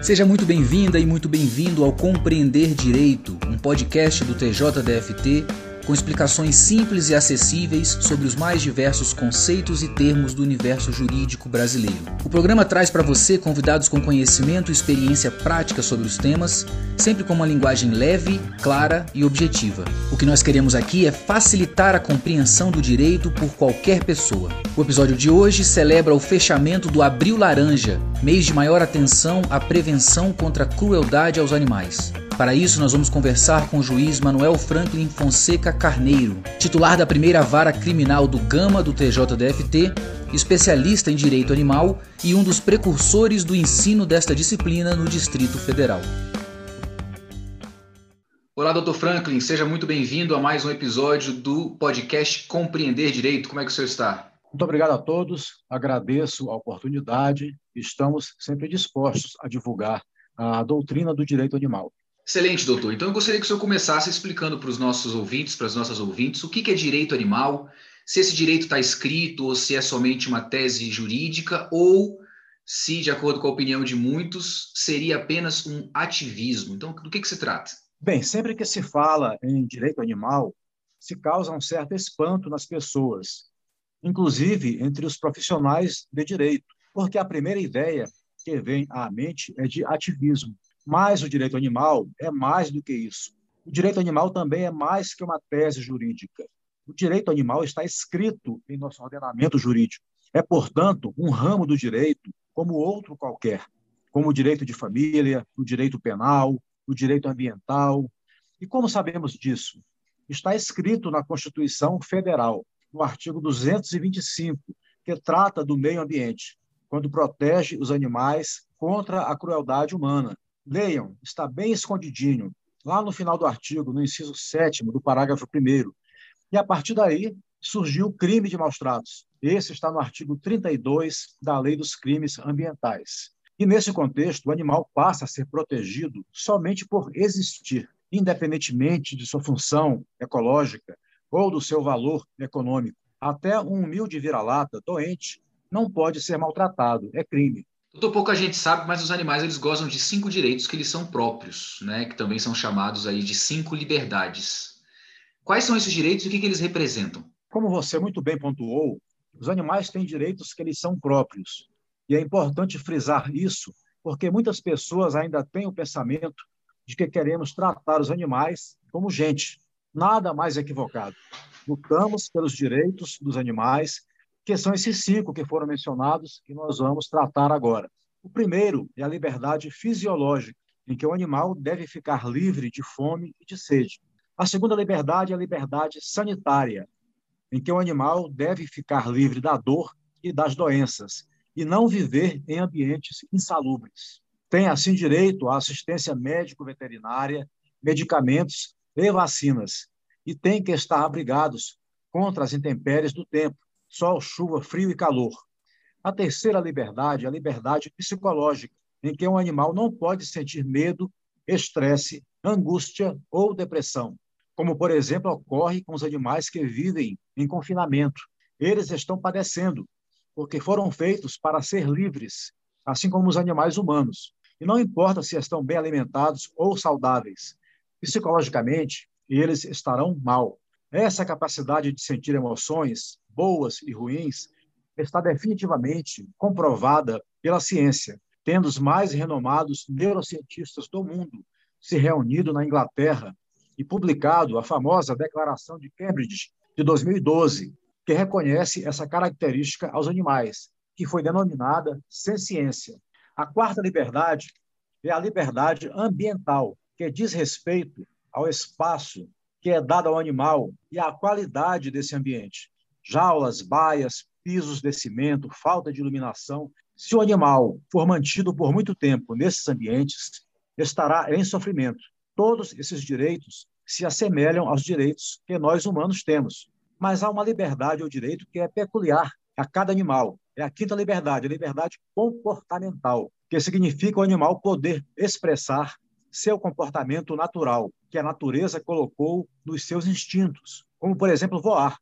Seja muito bem-vinda e muito bem-vindo ao Compreender Direito, um podcast do TJDFT com explicações simples e acessíveis sobre os mais diversos conceitos e termos do universo jurídico brasileiro. O programa traz para você convidados com conhecimento e experiência prática sobre os temas, sempre com uma linguagem leve, clara e objetiva. O que nós queremos aqui é facilitar a compreensão do direito por qualquer pessoa. O episódio de hoje celebra o fechamento do Abril Laranja, mês de maior atenção à prevenção contra a crueldade aos animais. Para isso, nós vamos conversar com o juiz Manuel Franklin Fonseca Carneiro, titular da primeira vara criminal do Gama do TJDFT, especialista em direito animal e um dos precursores do ensino desta disciplina no Distrito Federal. Olá, doutor Franklin, seja muito bem-vindo a mais um episódio do podcast Compreender Direito. Como é que o senhor está? Muito obrigado a todos, agradeço a oportunidade e estamos sempre dispostos a divulgar a doutrina do direito animal. Excelente, doutor. Então eu gostaria que o senhor começasse explicando para os nossos ouvintes, para as nossas ouvintes, o que é direito animal, se esse direito está escrito ou se é somente uma tese jurídica, ou se, de acordo com a opinião de muitos, seria apenas um ativismo. Então, do que, que se trata? Bem, sempre que se fala em direito animal, se causa um certo espanto nas pessoas, inclusive entre os profissionais de direito, porque a primeira ideia que vem à mente é de ativismo. Mas o direito animal é mais do que isso. O direito animal também é mais que uma tese jurídica. O direito animal está escrito em nosso ordenamento jurídico. É, portanto, um ramo do direito como outro qualquer, como o direito de família, o direito penal, o direito ambiental. E como sabemos disso? Está escrito na Constituição Federal, no artigo 225, que trata do meio ambiente, quando protege os animais contra a crueldade humana, Leiam, está bem escondidinho, lá no final do artigo, no inciso 7 do parágrafo 1. E a partir daí surgiu o crime de maus tratos. Esse está no artigo 32 da Lei dos Crimes Ambientais. E nesse contexto, o animal passa a ser protegido somente por existir, independentemente de sua função ecológica ou do seu valor econômico. Até um humilde vira-lata doente não pode ser maltratado, é crime. Doutor, pouca gente sabe, mas os animais eles gozam de cinco direitos que eles são próprios, né? Que também são chamados aí de cinco liberdades. Quais são esses direitos e o que, que eles representam? Como você muito bem pontuou, os animais têm direitos que eles são próprios. E é importante frisar isso, porque muitas pessoas ainda têm o pensamento de que queremos tratar os animais como gente. Nada mais equivocado. Lutamos pelos direitos dos animais que são esses cinco que foram mencionados que nós vamos tratar agora. O primeiro é a liberdade fisiológica, em que o animal deve ficar livre de fome e de sede. A segunda liberdade é a liberdade sanitária, em que o animal deve ficar livre da dor e das doenças e não viver em ambientes insalubres. Tem assim direito à assistência médico-veterinária, medicamentos e vacinas e tem que estar abrigados contra as intempéries do tempo, sol, chuva, frio e calor. A terceira liberdade é a liberdade psicológica, em que um animal não pode sentir medo, estresse, angústia ou depressão, como, por exemplo, ocorre com os animais que vivem em confinamento. Eles estão padecendo, porque foram feitos para ser livres, assim como os animais humanos. E não importa se estão bem alimentados ou saudáveis, psicologicamente, eles estarão mal. Essa capacidade de sentir emoções boas e ruins, está definitivamente comprovada pela ciência, tendo os mais renomados neurocientistas do mundo se reunido na Inglaterra e publicado a famosa Declaração de Cambridge de 2012, que reconhece essa característica aos animais, que foi denominada ciência. A quarta liberdade é a liberdade ambiental, que diz respeito ao espaço que é dado ao animal e à qualidade desse ambiente jaulas, baias, pisos de cimento, falta de iluminação. Se o animal for mantido por muito tempo nesses ambientes, estará em sofrimento. Todos esses direitos se assemelham aos direitos que nós humanos temos, mas há uma liberdade ou direito que é peculiar a cada animal. É a quinta liberdade, a liberdade comportamental, que significa o animal poder expressar seu comportamento natural, que a natureza colocou nos seus instintos, como, por exemplo, voar.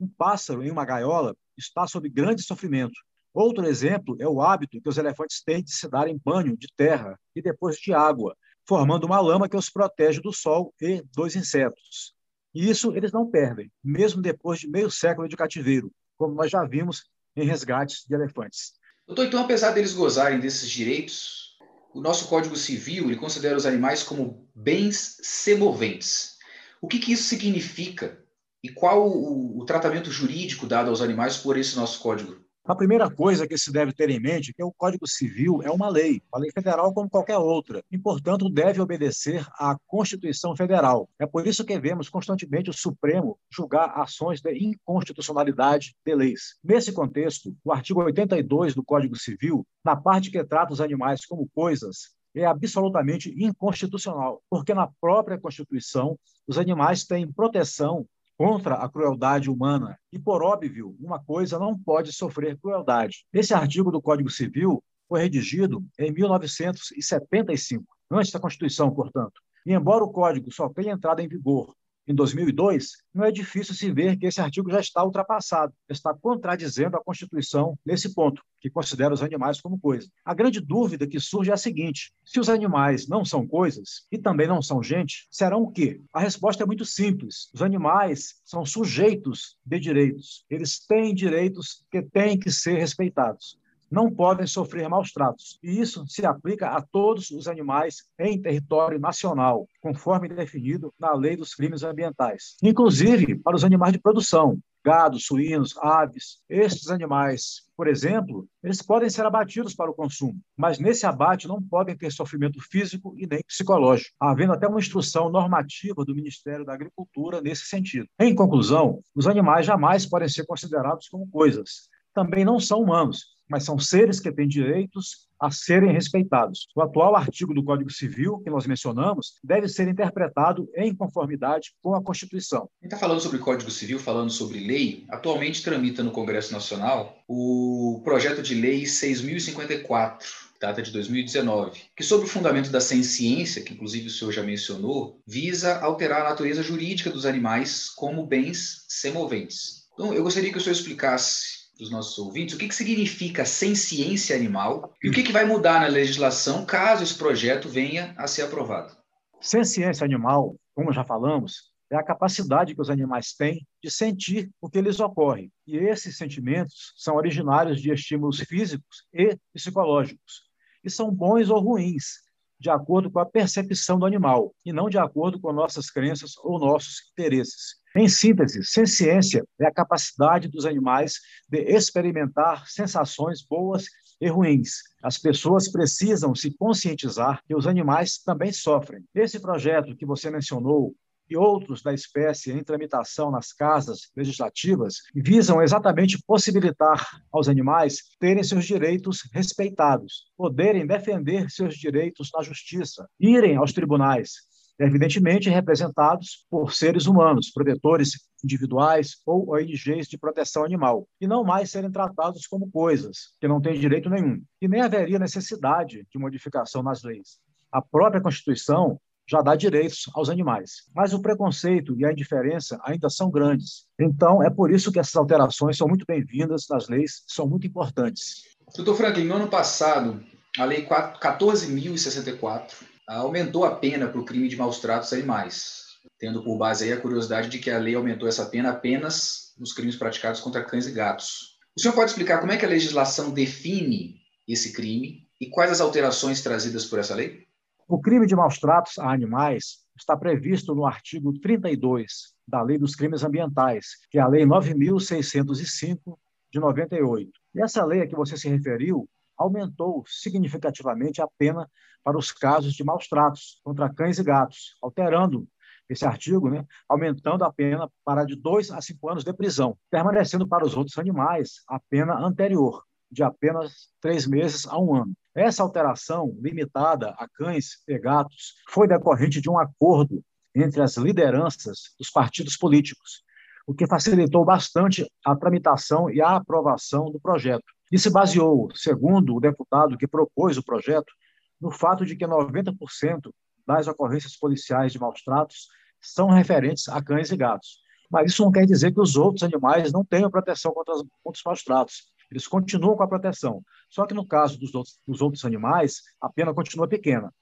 Um pássaro em uma gaiola está sob grande sofrimento, Outro exemplo é o hábito que os elefantes têm de se darem banho de terra e depois de água, formando uma lama que os protege do sol e dos insetos. E isso eles não perdem, mesmo depois de meio século de cativeiro, como nós já vimos em resgates de elefantes. Doutor, então, apesar deles gozarem desses direitos, o nosso Código Civil ele considera os animais como bens semoventes. O que, que isso significa e qual o, o tratamento jurídico dado aos animais por esse nosso código? A primeira coisa que se deve ter em mente é que o Código Civil é uma lei, uma lei federal como qualquer outra, e, portanto, deve obedecer à Constituição Federal. É por isso que vemos constantemente o Supremo julgar ações de inconstitucionalidade de leis. Nesse contexto, o artigo 82 do Código Civil, na parte que trata os animais como coisas, é absolutamente inconstitucional, porque na própria Constituição os animais têm proteção contra a crueldade humana. E, por óbvio, uma coisa não pode sofrer crueldade. Esse artigo do Código Civil foi redigido em 1975, antes da Constituição, portanto. E, embora o Código só tenha entrado em vigor em 2002, não é difícil se ver que esse artigo já está ultrapassado, está contradizendo a Constituição nesse ponto, que considera os animais como coisa. A grande dúvida que surge é a seguinte: se os animais não são coisas e também não são gente, serão o quê? A resposta é muito simples. Os animais são sujeitos de direitos. Eles têm direitos que têm que ser respeitados não podem sofrer maus tratos. E isso se aplica a todos os animais em território nacional, conforme definido na Lei dos Crimes Ambientais, inclusive para os animais de produção, gado, suínos, aves. Estes animais, por exemplo, eles podem ser abatidos para o consumo, mas nesse abate não podem ter sofrimento físico e nem psicológico, havendo até uma instrução normativa do Ministério da Agricultura nesse sentido. Em conclusão, os animais jamais podem ser considerados como coisas. Também não são humanos, mas são seres que têm direitos a serem respeitados. O atual artigo do Código Civil, que nós mencionamos, deve ser interpretado em conformidade com a Constituição. Gente está falando sobre Código Civil, falando sobre lei. Atualmente tramita no Congresso Nacional o projeto de lei 6054, data de 2019, que, sob o fundamento da ciência, que inclusive o senhor já mencionou, visa alterar a natureza jurídica dos animais como bens semoventes. Então, eu gostaria que o senhor explicasse dos nossos ouvintes o que, que significa sem ciência animal e o que, que vai mudar na legislação caso esse projeto venha a ser aprovado. Sem ciência animal, como já falamos, é a capacidade que os animais têm de sentir o que lhes ocorre. E esses sentimentos são originários de estímulos físicos e psicológicos. E são bons ou ruins, de acordo com a percepção do animal, e não de acordo com nossas crenças ou nossos interesses. Em síntese, ciência é a capacidade dos animais de experimentar sensações boas e ruins. As pessoas precisam se conscientizar que os animais também sofrem. Esse projeto que você mencionou e outros da espécie em tramitação nas casas legislativas visam exatamente possibilitar aos animais terem seus direitos respeitados, poderem defender seus direitos na justiça, irem aos tribunais, evidentemente representados por seres humanos, protetores individuais ou ONGs de proteção animal, e não mais serem tratados como coisas, que não têm direito nenhum. E nem haveria necessidade de modificação nas leis. A própria Constituição já dá direitos aos animais. Mas o preconceito e a indiferença ainda são grandes. Então, é por isso que essas alterações são muito bem-vindas nas leis, são muito importantes. Doutor Franklin, no ano passado, a Lei 14.064 aumentou a pena para o crime de maus tratos a animais, tendo por base aí a curiosidade de que a lei aumentou essa pena apenas nos crimes praticados contra cães e gatos. O senhor pode explicar como é que a legislação define esse crime e quais as alterações trazidas por essa lei? O crime de maus tratos a animais está previsto no artigo 32 da Lei dos Crimes Ambientais, que é a Lei 9605 de 98. E essa lei a que você se referiu aumentou significativamente a pena para os casos de maus tratos contra cães e gatos, alterando esse artigo, né, aumentando a pena para de dois a cinco anos de prisão, permanecendo para os outros animais a pena anterior, de apenas três meses a um ano. Essa alteração, limitada a cães e gatos, foi decorrente de um acordo entre as lideranças dos partidos políticos, o que facilitou bastante a tramitação e a aprovação do projeto. E se baseou, segundo o deputado que propôs o projeto, no fato de que 90% das ocorrências policiais de maus tratos são referentes a cães e gatos. Mas isso não quer dizer que os outros animais não tenham proteção contra, os, contra os maus tratos. Eles continuam com a proteção. Só que no caso dos outros, dos outros animais, a pena continua pequena.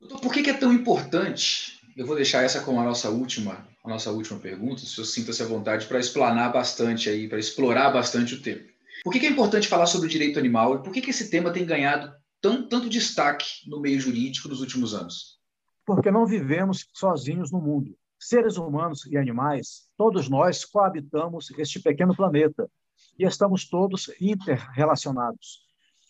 Doutor, por que é tão importante? Eu vou deixar essa como a nossa última, a nossa última pergunta, se senhor sinta-se à vontade para explanar bastante aí, para explorar bastante o tema. Por que é importante falar sobre o direito animal e por que esse tema tem ganhado tanto destaque no meio jurídico nos últimos anos? Porque não vivemos sozinhos no mundo. Seres humanos e animais, todos nós coabitamos este pequeno planeta e estamos todos interrelacionados.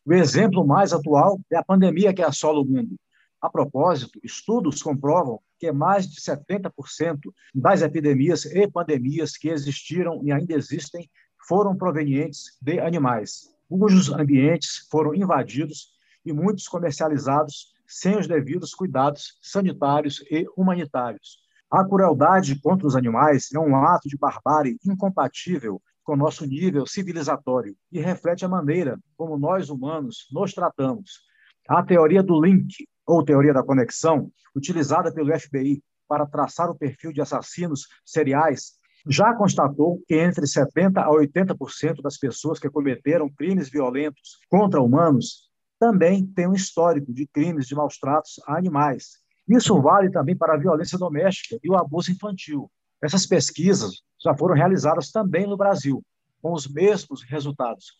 O exemplo mais atual é a pandemia que assola o mundo. A propósito, estudos comprovam que mais de 70% das epidemias e pandemias que existiram e ainda existem foram provenientes de animais, cujos ambientes foram invadidos e muitos comercializados sem os devidos cuidados sanitários e humanitários. A crueldade contra os animais é um ato de barbárie incompatível com nosso nível civilizatório e reflete a maneira como nós humanos nos tratamos. A teoria do link, ou teoria da conexão, utilizada pelo FBI para traçar o perfil de assassinos seriais, já constatou que entre 70% a 80% das pessoas que cometeram crimes violentos contra humanos também têm um histórico de crimes de maus tratos a animais, isso vale também para a violência doméstica e o abuso infantil. Essas pesquisas já foram realizadas também no Brasil, com os mesmos resultados,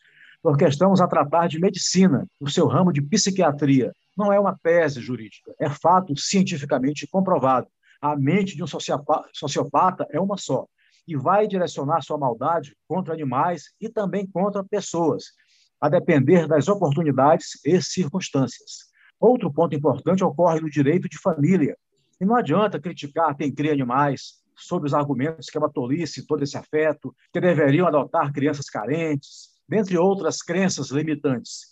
porque estamos a tratar de medicina, o seu ramo de psiquiatria. Não é uma tese jurídica, é fato cientificamente comprovado. A mente de um sociopata é uma só e vai direcionar sua maldade contra animais e também contra pessoas, a depender das oportunidades e circunstâncias. Outro ponto importante ocorre no direito de família. E não adianta criticar quem cria animais sob os argumentos que é uma tolice todo esse afeto, que deveriam adotar crianças carentes, dentre outras crenças limitantes.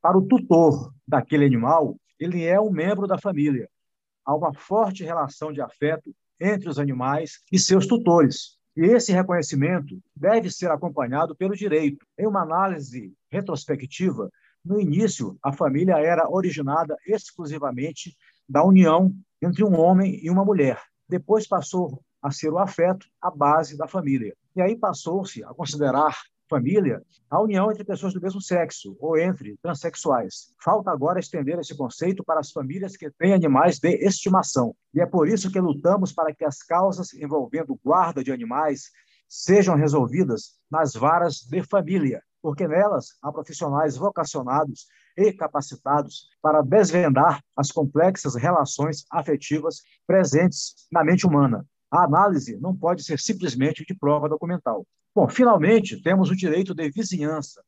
Para o tutor daquele animal, ele é um membro da família. Há uma forte relação de afeto entre os animais e seus tutores. E esse reconhecimento deve ser acompanhado pelo direito. Em uma análise retrospectiva, no início, a família era originada exclusivamente da união entre um homem e uma mulher. Depois passou a ser o afeto a base da família. E aí passou-se a considerar família a união entre pessoas do mesmo sexo ou entre transexuais. Falta agora estender esse conceito para as famílias que têm animais de estimação. E é por isso que lutamos para que as causas envolvendo guarda de animais sejam resolvidas nas varas de família, porque nelas há profissionais vocacionados e capacitados para desvendar as complexas relações afetivas presentes na mente humana. A análise não pode ser simplesmente de prova documental. Bom, finalmente, temos o direito de vizinhança.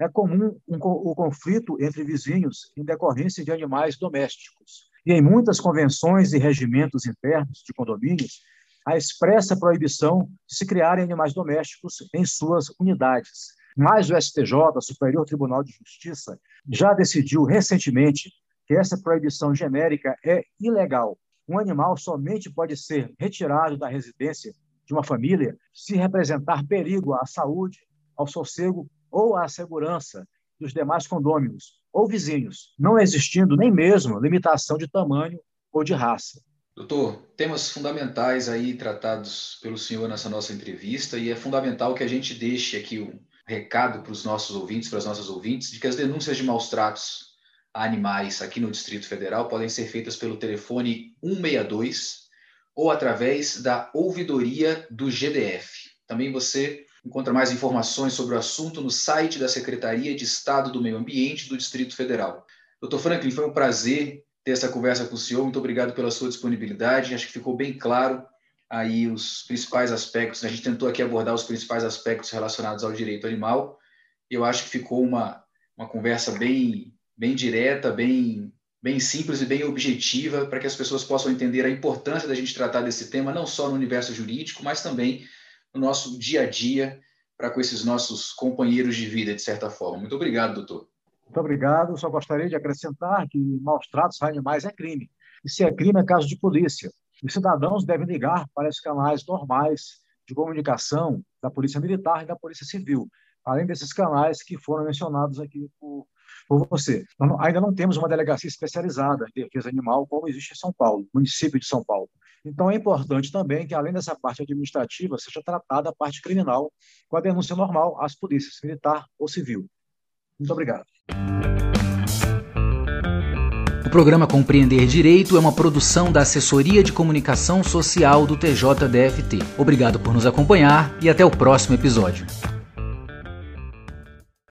É comum um, o conflito entre vizinhos em decorrência de animais domésticos. E em muitas convenções e regimentos internos de condomínios, a expressa proibição de se criarem animais domésticos em suas unidades, mas o STJ, Superior Tribunal de Justiça, já decidiu recentemente que essa proibição genérica é ilegal. Um animal somente pode ser retirado da residência de uma família se representar perigo à saúde, ao sossego ou à segurança dos demais condôminos ou vizinhos, não existindo nem mesmo limitação de tamanho ou de raça. Doutor, temas fundamentais aí tratados pelo senhor nessa nossa entrevista e é fundamental que a gente deixe aqui um, recado para os nossos ouvintes, para as nossas ouvintes, de que as denúncias de maus tratos animais aqui no Distrito Federal podem ser feitas pelo telefone 162 ou através da ouvidoria do GDF. Também você encontra mais informações sobre o assunto no site da Secretaria de Estado do Meio Ambiente do Distrito Federal. Doutor Franklin, foi um prazer ter essa conversa com o senhor. Muito obrigado pela sua disponibilidade. Acho que ficou bem claro aí os principais aspectos. A gente tentou aqui abordar os principais aspectos relacionados ao direito animal. Eu acho que ficou uma, uma conversa bem, bem direta, bem, bem simples e bem objetiva para que as pessoas possam entender a importância da gente tratar desse tema, não só no universo jurídico, mas também no nosso dia a dia, para com esses nossos companheiros de vida, de certa forma. Muito obrigado, doutor. Muito obrigado. Só gostaria de acrescentar que maus tratos a animais é crime. E se é crime, é caso de polícia. Os cidadãos devem ligar para os canais normais de comunicação da Polícia Militar e da Polícia Civil, além desses canais que foram mencionados aqui por, por você. Então, ainda não temos uma delegacia especializada em defesa animal como existe em São Paulo, município de São Paulo. Então, é importante também que, além dessa parte administrativa, seja tratada a parte criminal com a denúncia normal às polícias, militar ou civil. Muito obrigado. O programa Compreender Direito é uma produção da Assessoria de Comunicação Social do TJDFT. Obrigado por nos acompanhar e até o próximo episódio.